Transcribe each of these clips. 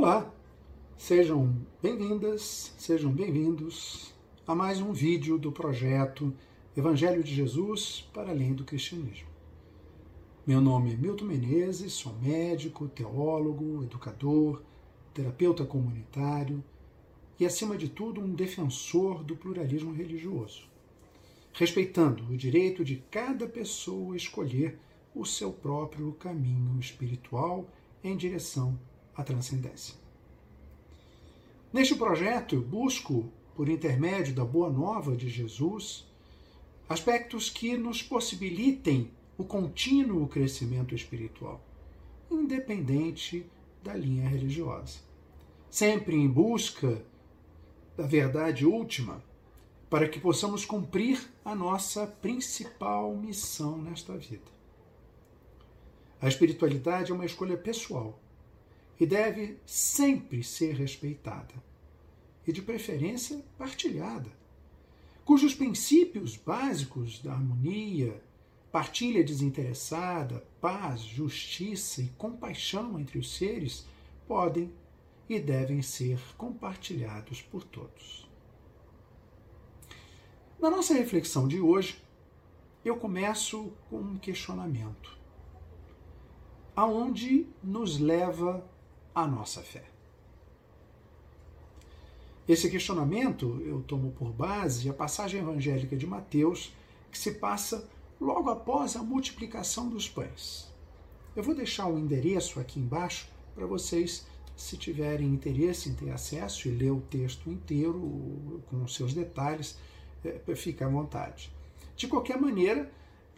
Olá, sejam bem-vindas, sejam bem-vindos a mais um vídeo do projeto Evangelho de Jesus para além do cristianismo. Meu nome é Milton Menezes, sou médico, teólogo, educador, terapeuta comunitário e, acima de tudo, um defensor do pluralismo religioso, respeitando o direito de cada pessoa escolher o seu próprio caminho espiritual em direção a transcendência. Neste projeto, busco, por intermédio da Boa Nova de Jesus, aspectos que nos possibilitem o contínuo crescimento espiritual, independente da linha religiosa. Sempre em busca da verdade última, para que possamos cumprir a nossa principal missão nesta vida. A espiritualidade é uma escolha pessoal e deve sempre ser respeitada e, de preferência, partilhada, cujos princípios básicos da harmonia, partilha desinteressada, paz, justiça e compaixão entre os seres podem e devem ser compartilhados por todos. Na nossa reflexão de hoje, eu começo com um questionamento. Aonde nos leva a nossa fé. Esse questionamento eu tomo por base a passagem evangélica de Mateus, que se passa logo após a multiplicação dos pães. Eu vou deixar o endereço aqui embaixo para vocês, se tiverem interesse em ter acesso e ler o texto inteiro com os seus detalhes, é, fica à vontade. De qualquer maneira,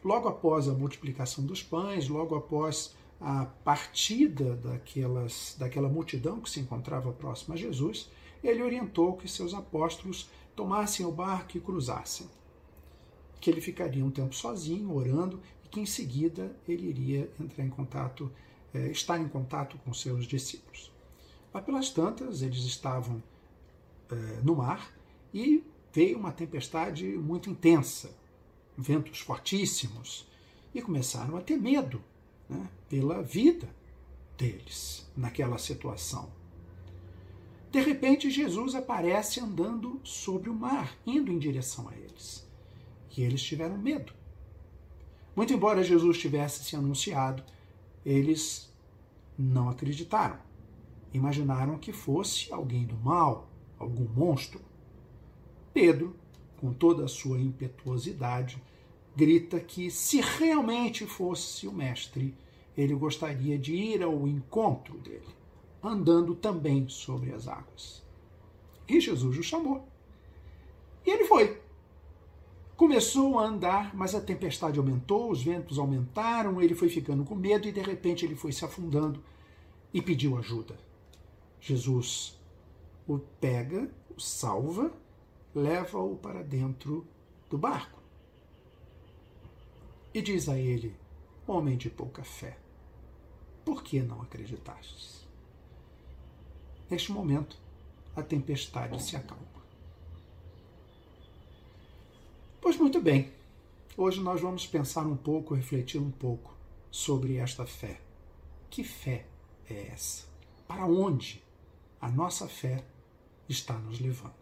logo após a multiplicação dos pães, logo após a partida daquelas, daquela multidão que se encontrava próxima a Jesus, ele orientou que seus apóstolos tomassem o barco e cruzassem. Que ele ficaria um tempo sozinho, orando, e que em seguida ele iria entrar em contato, eh, estar em contato com seus discípulos. Lá pelas tantas, eles estavam eh, no mar e veio uma tempestade muito intensa, ventos fortíssimos, e começaram a ter medo né, pela vida deles naquela situação. De repente, Jesus aparece andando sobre o mar, indo em direção a eles. E eles tiveram medo. Muito embora Jesus tivesse se anunciado, eles não acreditaram. Imaginaram que fosse alguém do mal, algum monstro. Pedro, com toda a sua impetuosidade, grita que, se realmente fosse o mestre, ele gostaria de ir ao encontro dele, andando também sobre as águas. E Jesus o chamou. E ele foi. Começou a andar, mas a tempestade aumentou, os ventos aumentaram, ele foi ficando com medo e de repente ele foi se afundando e pediu ajuda. Jesus o pega, o salva, leva-o para dentro do barco e diz a ele: Homem de pouca fé, por que não acreditastes? Neste momento, a tempestade se acalma. Pois muito bem, hoje nós vamos pensar um pouco, refletir um pouco sobre esta fé. Que fé é essa? Para onde a nossa fé está nos levando?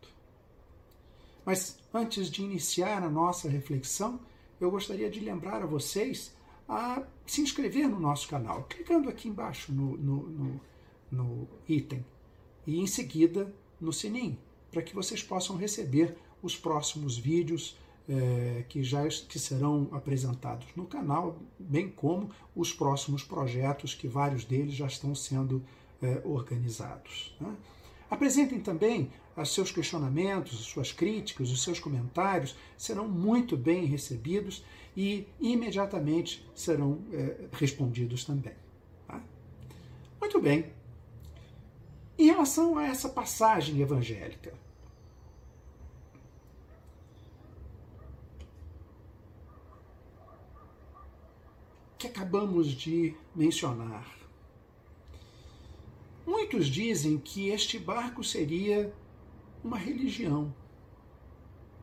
Mas antes de iniciar a nossa reflexão, eu gostaria de lembrar a vocês a se inscrever no nosso canal, clicando aqui embaixo no, no, no, no item e em seguida no sininho, para que vocês possam receber os próximos vídeos é, que já que serão apresentados no canal, bem como os próximos projetos que vários deles já estão sendo é, organizados. Né? Apresentem também os seus questionamentos, as suas críticas, os seus comentários serão muito bem recebidos e imediatamente serão é, respondidos também. Tá? Muito bem. Em relação a essa passagem evangélica, que acabamos de mencionar, Muitos dizem que este barco seria uma religião.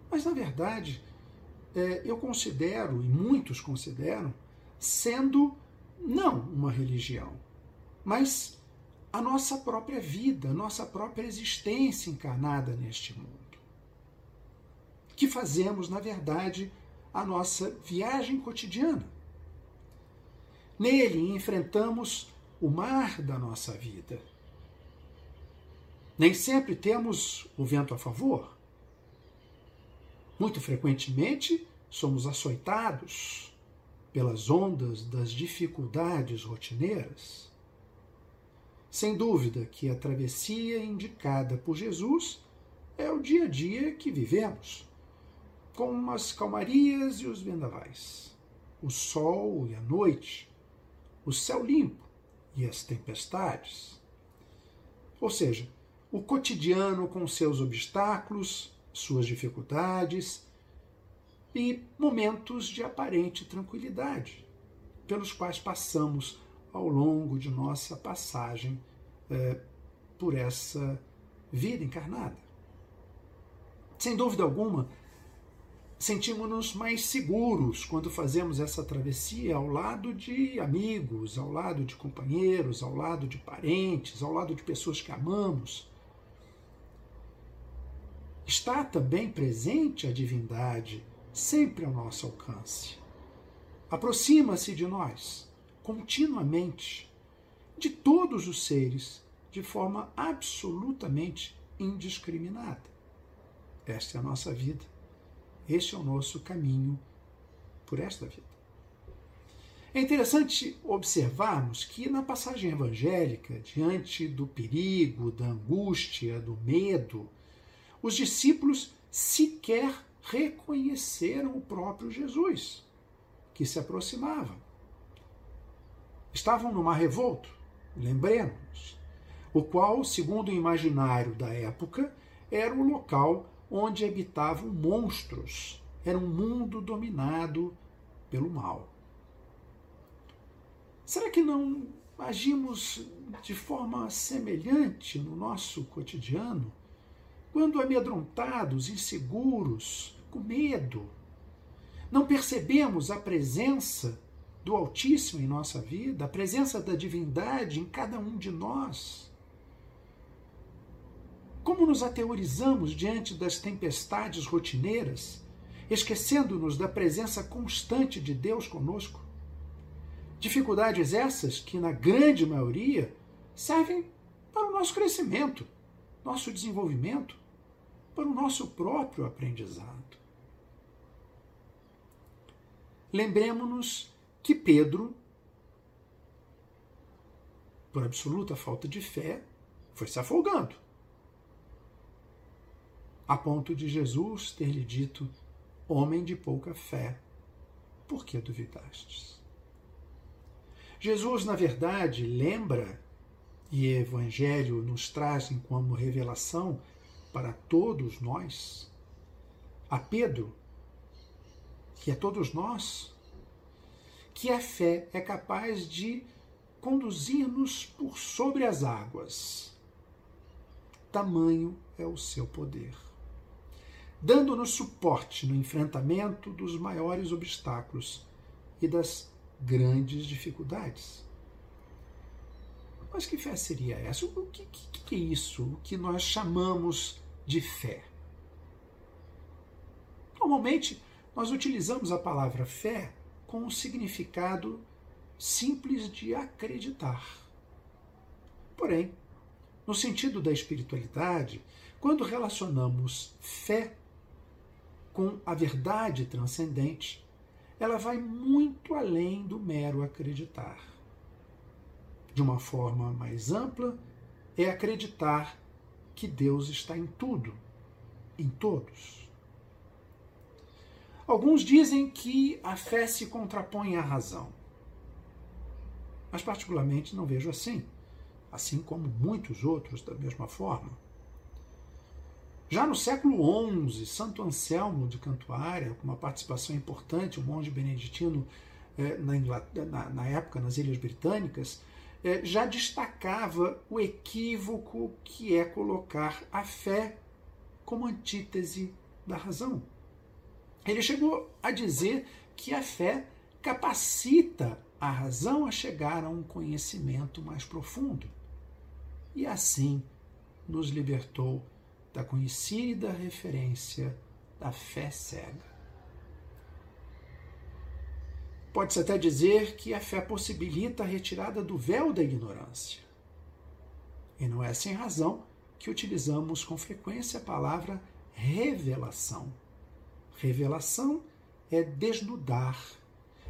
Mas, na verdade, é, eu considero, e muitos consideram, sendo não uma religião, mas a nossa própria vida, a nossa própria existência encarnada neste mundo. Que fazemos, na verdade, a nossa viagem cotidiana. Nele enfrentamos o mar da nossa vida. Nem sempre temos o vento a favor. Muito frequentemente somos açoitados pelas ondas das dificuldades rotineiras. Sem dúvida que a travessia indicada por Jesus é o dia a dia que vivemos, com as calmarias e os vendavais, o sol e a noite, o céu limpo e as tempestades. Ou seja, o cotidiano com seus obstáculos, suas dificuldades e momentos de aparente tranquilidade, pelos quais passamos ao longo de nossa passagem é, por essa vida encarnada. Sem dúvida alguma, sentimos-nos mais seguros quando fazemos essa travessia ao lado de amigos, ao lado de companheiros, ao lado de parentes, ao lado de pessoas que amamos. Está também presente a divindade, sempre ao nosso alcance. Aproxima-se de nós continuamente, de todos os seres, de forma absolutamente indiscriminada. Esta é a nossa vida. Este é o nosso caminho por esta vida. É interessante observarmos que na passagem evangélica, diante do perigo, da angústia, do medo, os discípulos sequer reconheceram o próprio Jesus, que se aproximava. Estavam no mar revolto, lembremos, o qual, segundo o imaginário da época, era o local onde habitavam monstros. Era um mundo dominado pelo mal. Será que não agimos de forma semelhante no nosso cotidiano? Quando amedrontados, inseguros, com medo, não percebemos a presença do Altíssimo em nossa vida, a presença da divindade em cada um de nós. Como nos ateorizamos diante das tempestades rotineiras, esquecendo-nos da presença constante de Deus conosco? Dificuldades essas que, na grande maioria, servem para o nosso crescimento, nosso desenvolvimento, para o nosso próprio aprendizado. Lembremos-nos que Pedro, por absoluta falta de fé, foi se afogando. A ponto de Jesus ter lhe dito: Homem de pouca fé, por que duvidastes? Jesus, na verdade, lembra, e o Evangelho nos traz como revelação para todos nós, a Pedro, que é todos nós, que a fé é capaz de conduzir-nos por sobre as águas. Tamanho é o seu poder. Dando-nos suporte no enfrentamento dos maiores obstáculos e das grandes dificuldades. Mas que fé seria essa? O que, que, que é isso? O que nós chamamos de fé? Normalmente, nós utilizamos a palavra fé com o significado simples de acreditar. Porém, no sentido da espiritualidade, quando relacionamos fé com a verdade transcendente, ela vai muito além do mero acreditar. De uma forma mais ampla, é acreditar que Deus está em tudo, em todos. Alguns dizem que a fé se contrapõe à razão. Mas, particularmente, não vejo assim, assim como muitos outros da mesma forma. Já no século XI, Santo Anselmo de Cantuária, com uma participação importante, um monge beneditino eh, na, na, na, época nas Ilhas Britânicas, já destacava o equívoco que é colocar a fé como antítese da razão. Ele chegou a dizer que a fé capacita a razão a chegar a um conhecimento mais profundo. e assim nos libertou da conhecida referência da fé cega. Pode-se até dizer que a fé possibilita a retirada do véu da ignorância. E não é sem razão que utilizamos com frequência a palavra revelação. Revelação é desnudar,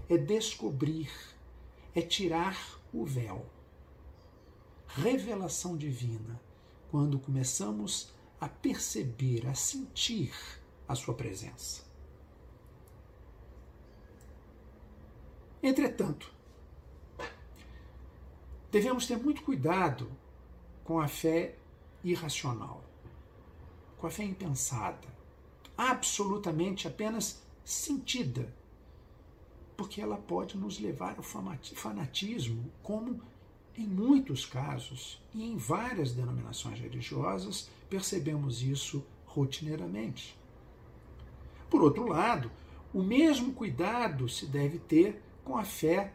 é descobrir, é tirar o véu. Revelação divina, quando começamos a perceber, a sentir a sua presença. Entretanto, devemos ter muito cuidado com a fé irracional, com a fé impensada, absolutamente apenas sentida, porque ela pode nos levar ao fanatismo, como em muitos casos e em várias denominações religiosas percebemos isso rotineiramente. Por outro lado, o mesmo cuidado se deve ter com a fé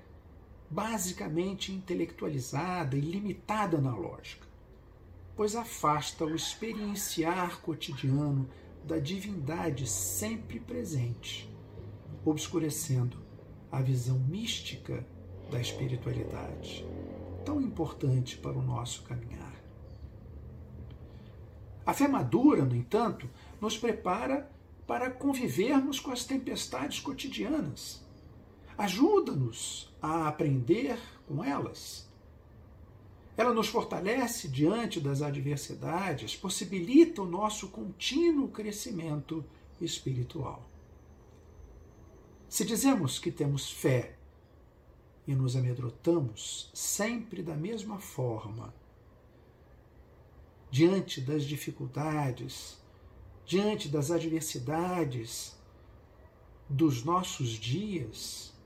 basicamente intelectualizada e limitada na lógica, pois afasta o experienciar cotidiano da divindade sempre presente, obscurecendo a visão mística da espiritualidade, tão importante para o nosso caminhar. A fé madura, no entanto, nos prepara para convivermos com as tempestades cotidianas Ajuda-nos a aprender com elas. Ela nos fortalece diante das adversidades, possibilita o nosso contínuo crescimento espiritual. Se dizemos que temos fé e nos amedrontamos sempre da mesma forma, diante das dificuldades, diante das adversidades dos nossos dias,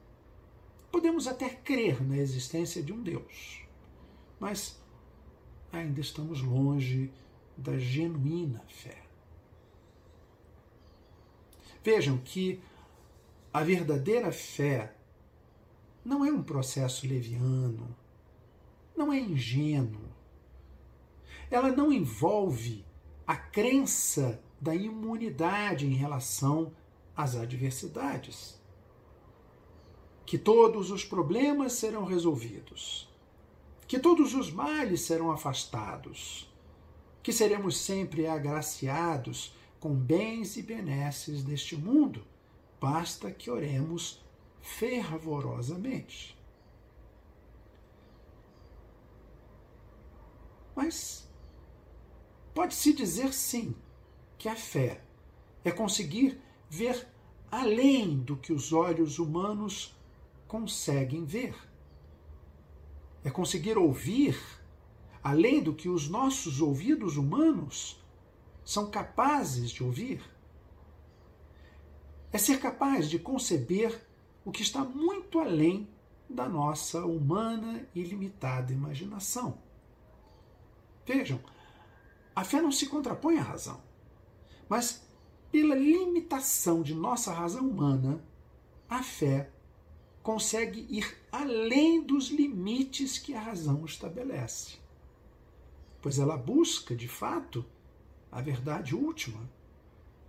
Podemos até crer na existência de um Deus, mas ainda estamos longe da genuína fé. Vejam que a verdadeira fé não é um processo leviano, não é ingênuo. Ela não envolve a crença da imunidade em relação às adversidades que todos os problemas serão resolvidos, que todos os males serão afastados, que seremos sempre agraciados com bens e benesses deste mundo, basta que oremos fervorosamente. Mas pode-se dizer sim que a fé é conseguir ver além do que os olhos humanos conseguem ver. É conseguir ouvir além do que os nossos ouvidos humanos são capazes de ouvir. É ser capaz de conceber o que está muito além da nossa humana e limitada imaginação. Vejam, a fé não se contrapõe à razão, mas pela limitação de nossa razão humana, a fé consegue ir além dos limites que a razão estabelece. Pois ela busca, de fato, a verdade última,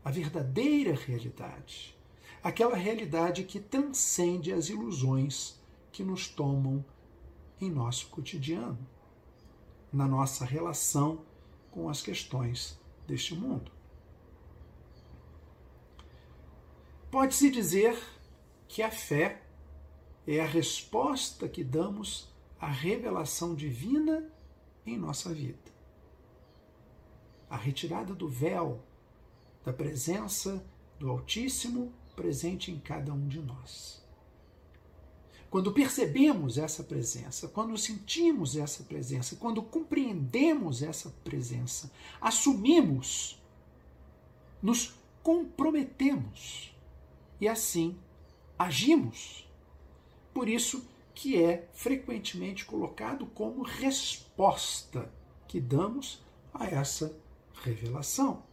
a verdadeira realidade, aquela realidade que transcende as ilusões que nos tomam em nosso cotidiano, na nossa relação com as questões deste mundo. Pode-se dizer que a fé é a resposta que damos à revelação divina em nossa vida. A retirada do véu da presença do Altíssimo presente em cada um de nós. Quando percebemos essa presença, quando sentimos essa presença, quando compreendemos essa presença, assumimos, nos comprometemos e assim agimos por isso que é frequentemente colocado como resposta que damos a essa revelação.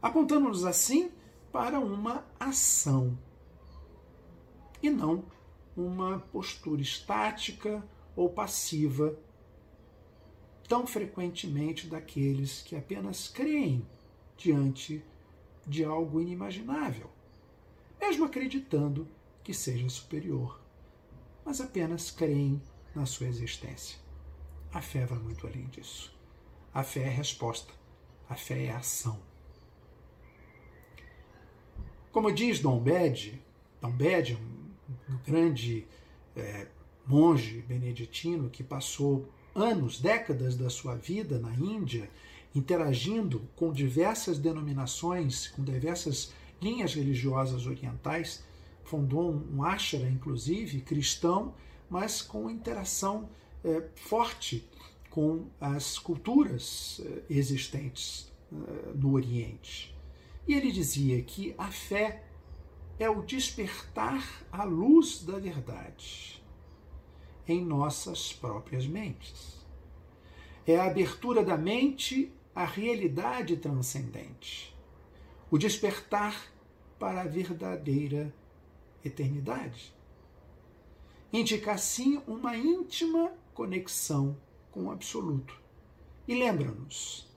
Apontando-nos assim para uma ação e não uma postura estática ou passiva tão frequentemente daqueles que apenas creem diante de algo inimaginável, mesmo acreditando que seja superior, mas apenas creem na sua existência. A fé vai muito além disso. A fé é resposta, a fé é ação. Como diz Dom Bede, Dom Bede, um, grande é, monge beneditino que passou anos, décadas da sua vida na Índia, interagindo com diversas denominações, com diversas linhas religiosas orientais, fundou um ashra, inclusive, cristão, mas com interação é, forte com as culturas é, existentes é, no Oriente. E ele dizia que a fé é o despertar à luz da verdade em nossas próprias mentes. É a abertura da mente à realidade transcendente, o despertar para a verdadeira eternidade. Indica assim uma íntima conexão com o absoluto. E lembra-nos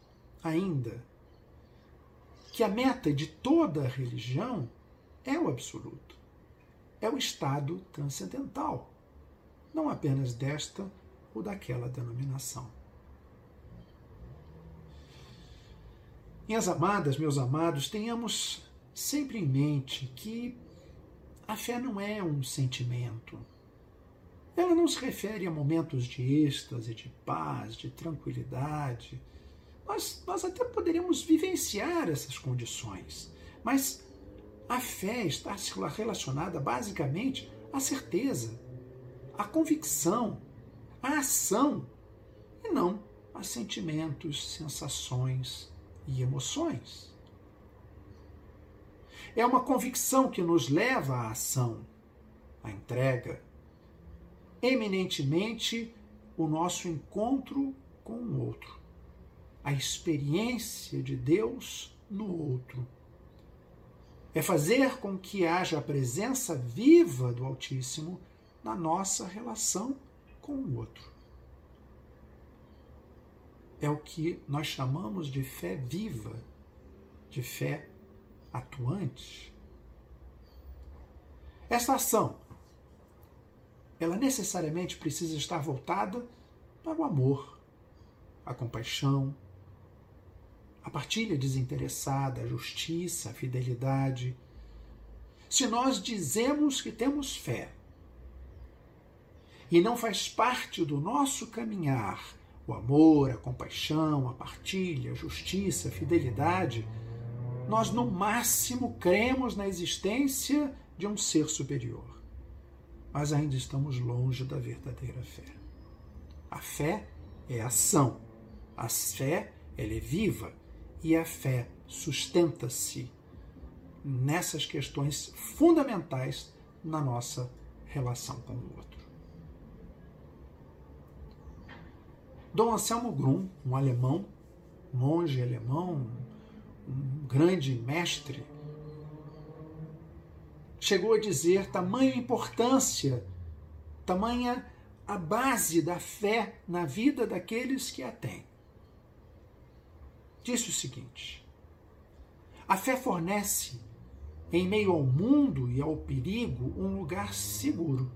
ainda que a meta de toda religião é o absoluto, é o estado transcendental não apenas desta ou daquela denominação. Minhas amadas, meus amados, tenhamos sempre em mente que a fé não é um sentimento. Ela não se refere a momentos de êxtase, de paz, de tranquilidade. Nós, nós até poderíamos vivenciar essas condições, mas a fé está relacionada basicamente à certeza, a convicção, a ação, e não a sentimentos, sensações e emoções. É uma convicção que nos leva à ação, à entrega, eminentemente o nosso encontro com o outro, a experiência de Deus no outro. É fazer com que haja a presença viva do Altíssimo na nossa relação com o outro. É o que nós chamamos de fé viva, de fé atuante. Esta ação, ela necessariamente precisa estar voltada para o amor, a compaixão, a partilha desinteressada, a justiça, a fidelidade. Se nós dizemos que temos fé, e não faz parte do nosso caminhar o amor, a compaixão, a partilha, a justiça, a fidelidade, nós no máximo cremos na existência de um ser superior. Mas ainda estamos longe da verdadeira fé. A fé é ação. A fé ela é viva e a fé sustenta-se nessas questões fundamentais na nossa relação com o outro. Dom Anselmo Grum, um alemão, monge alemão, um grande mestre, chegou a dizer tamanha importância, tamanha a base da fé na vida daqueles que a têm. Disse o seguinte: a fé fornece, em meio ao mundo e ao perigo, um lugar seguro.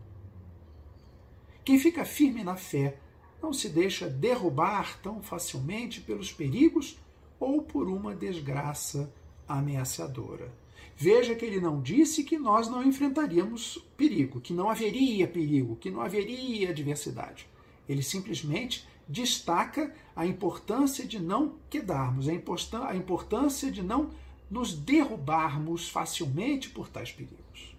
Quem fica firme na fé não se deixa derrubar tão facilmente pelos perigos ou por uma desgraça ameaçadora. Veja que ele não disse que nós não enfrentaríamos perigo, que não haveria perigo, que não haveria adversidade. Ele simplesmente destaca a importância de não quedarmos, a importância de não nos derrubarmos facilmente por tais perigos.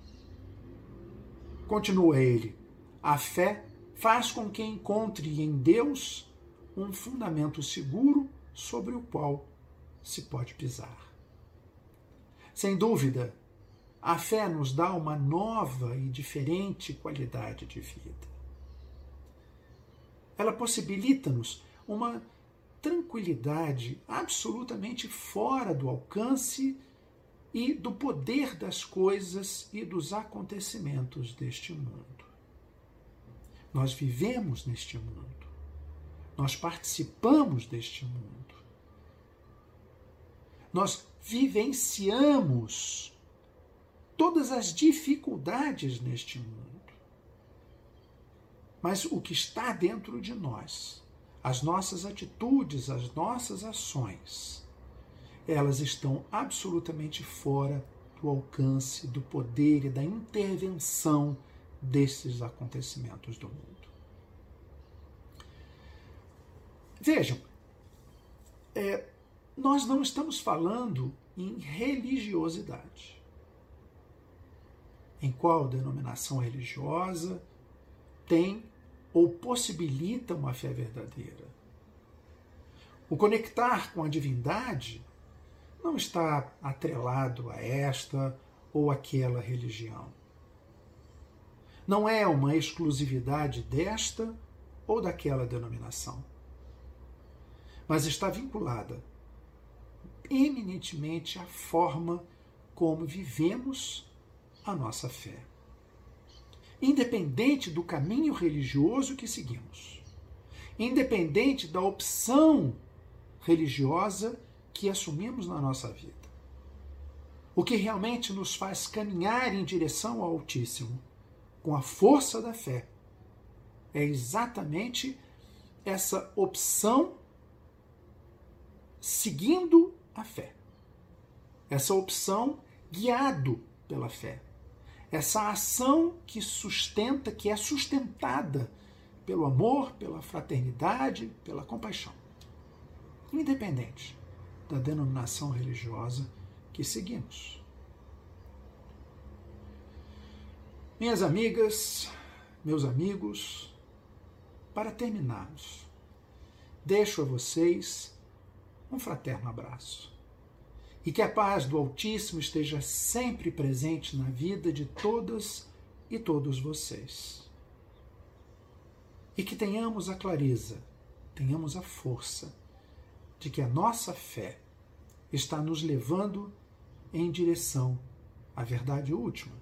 Continua ele: a fé faz com que encontre em Deus um fundamento seguro sobre o qual se pode pisar. Sem dúvida, a fé nos dá uma nova e diferente qualidade de vida. Ela possibilita-nos uma tranquilidade absolutamente fora do alcance e do poder das coisas e dos acontecimentos deste mundo. Nós vivemos neste mundo. Nós participamos deste mundo. Nós vivenciamos todas as dificuldades neste mundo. Mas o que está dentro de nós, as nossas atitudes, as nossas ações, elas estão absolutamente fora do alcance, do poder e da intervenção desses acontecimentos do mundo. Vejam, é, nós não estamos falando em religiosidade. Em qual denominação religiosa tem ou possibilita uma fé verdadeira? O conectar com a divindade não está atrelado a esta ou aquela religião. Não é uma exclusividade desta ou daquela denominação, mas está vinculada eminentemente à forma como vivemos a nossa fé. Independente do caminho religioso que seguimos, independente da opção religiosa que assumimos na nossa vida. O que realmente nos faz caminhar em direção ao Altíssimo, com a força da fé, é exatamente essa opção seguindo a fé. Essa opção guiado pela fé. Essa ação que sustenta, que é sustentada pelo amor, pela fraternidade, pela compaixão. Independente da denominação religiosa que seguimos. Minhas amigas, meus amigos, para terminarmos, deixo a vocês um fraterno abraço. E que a paz do Altíssimo esteja sempre presente na vida de todas e todos vocês. E que tenhamos a clareza, tenhamos a força de que a nossa fé está nos levando em direção à verdade última.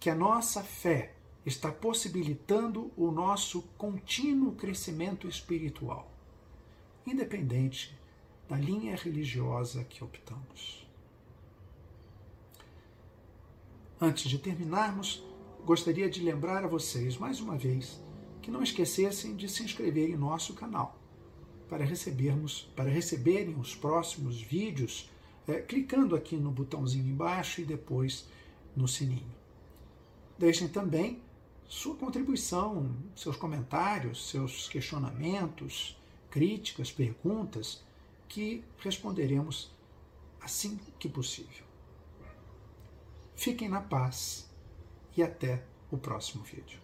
Que a nossa fé está possibilitando o nosso contínuo crescimento espiritual, independente da linha religiosa que optamos. Antes de terminarmos, gostaria de lembrar a vocês mais uma vez que não esquecessem de se inscrever em nosso canal para recebermos, para receberem os próximos vídeos, é, clicando aqui no botãozinho embaixo e depois no sininho. Deixem também sua contribuição, seus comentários, seus questionamentos, críticas, perguntas, que responderemos assim que possível. Fiquem na paz e até o próximo vídeo.